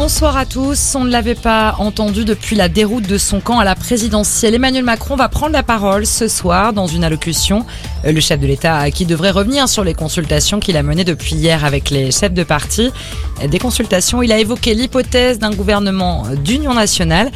bonsoir à tous. On ne l'avait pas entendu depuis la déroute de son camp à la présidentielle. Emmanuel Macron va prendre la parole ce soir dans une allocution. Le chef de l'État qui devrait revenir sur les consultations qu'il a menées depuis hier avec les chefs de parti. Des consultations, il a évoqué l'hypothèse d'un gouvernement d'union nationale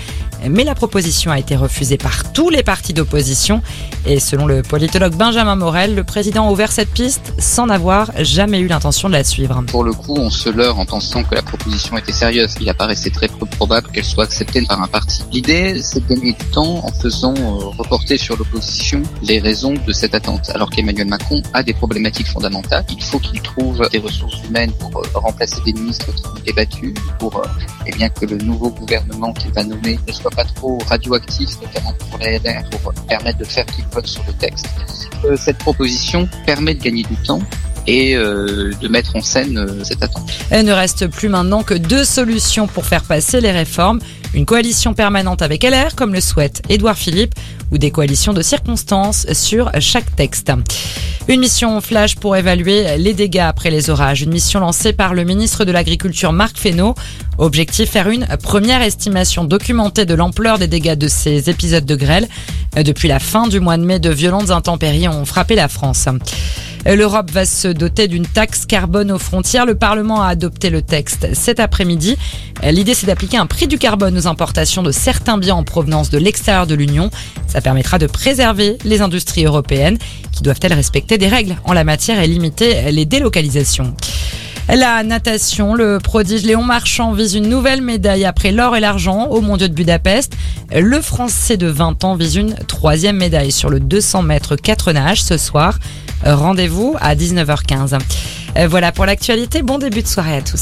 mais la proposition a été refusée par tous les partis d'opposition. Et selon le politologue Benjamin Morel, le président a ouvert cette piste sans avoir jamais eu l'intention de la suivre. Pour le coup, on se leurre en pensant que la proposition était sérieuse. Il apparaissait très peu probable qu'elle soit acceptée par un parti. L'idée, c'est de gagner du temps en faisant euh, reporter sur l'opposition les raisons de cette attente. Alors qu'Emmanuel Macron a des problématiques fondamentales. Il faut qu'il trouve des ressources humaines pour euh, remplacer des ministres qui ont débattu, pour euh, eh bien que le nouveau gouvernement qu'il va nommer ne soit pas trop radioactif, notamment pour LR, pour permettre de faire qu'ils votent sur le texte. Euh, cette proposition permet de gagner du temps et euh, de mettre en scène euh, cette attente. Il ne reste plus maintenant que deux solutions pour faire passer les réformes. Une coalition permanente avec LR, comme le souhaite Édouard Philippe, ou des coalitions de circonstances sur chaque texte. Une mission flash pour évaluer les dégâts après les orages. Une mission lancée par le ministre de l'Agriculture Marc Fesneau. Objectif faire une première estimation documentée de l'ampleur des dégâts de ces épisodes de grêle. Depuis la fin du mois de mai, de violentes intempéries ont frappé la France. L'Europe va se doter d'une taxe carbone aux frontières. Le Parlement a adopté le texte cet après-midi. L'idée, c'est d'appliquer un prix du carbone aux importations de certains biens en provenance de l'extérieur de l'Union. Ça permettra de préserver les industries européennes qui doivent-elles respecter des règles en la matière et limiter les délocalisations. La natation, le prodige Léon Marchand vise une nouvelle médaille après l'or et l'argent au Mondiaux de Budapest. Le Français de 20 ans vise une troisième médaille sur le 200 mètres 4 nages ce soir. Rendez-vous à 19h15. Voilà pour l'actualité. Bon début de soirée à tous.